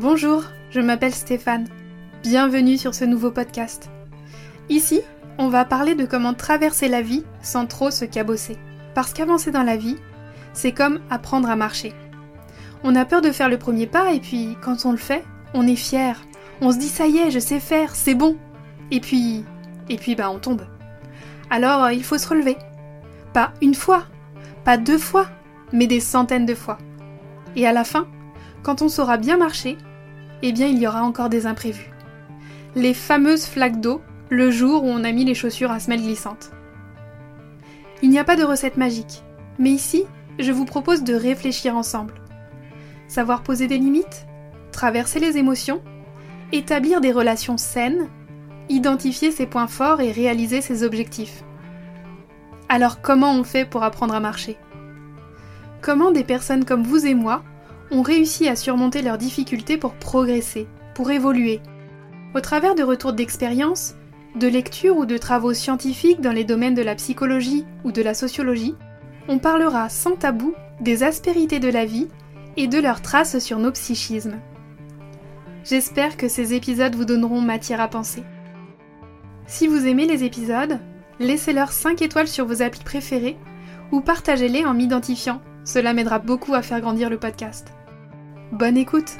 Bonjour, je m'appelle Stéphane. Bienvenue sur ce nouveau podcast. Ici, on va parler de comment traverser la vie sans trop se cabosser. Parce qu'avancer dans la vie, c'est comme apprendre à marcher. On a peur de faire le premier pas et puis quand on le fait, on est fier. On se dit ça y est, je sais faire, c'est bon. Et puis, et puis bah on tombe. Alors il faut se relever. Pas une fois, pas deux fois, mais des centaines de fois. Et à la fin, quand on saura bien marcher, eh bien il y aura encore des imprévus. Les fameuses flaques d'eau, le jour où on a mis les chaussures à semelles glissantes. Il n'y a pas de recette magique, mais ici, je vous propose de réfléchir ensemble. Savoir poser des limites, traverser les émotions, établir des relations saines, identifier ses points forts et réaliser ses objectifs. Alors comment on fait pour apprendre à marcher? Comment des personnes comme vous et moi ont réussi à surmonter leurs difficultés pour progresser, pour évoluer. Au travers de retours d'expérience, de lectures ou de travaux scientifiques dans les domaines de la psychologie ou de la sociologie, on parlera sans tabou des aspérités de la vie et de leurs traces sur nos psychismes. J'espère que ces épisodes vous donneront matière à penser. Si vous aimez les épisodes, laissez-leur 5 étoiles sur vos applis préférés ou partagez-les en m'identifiant, cela m'aidera beaucoup à faire grandir le podcast. Bonne écoute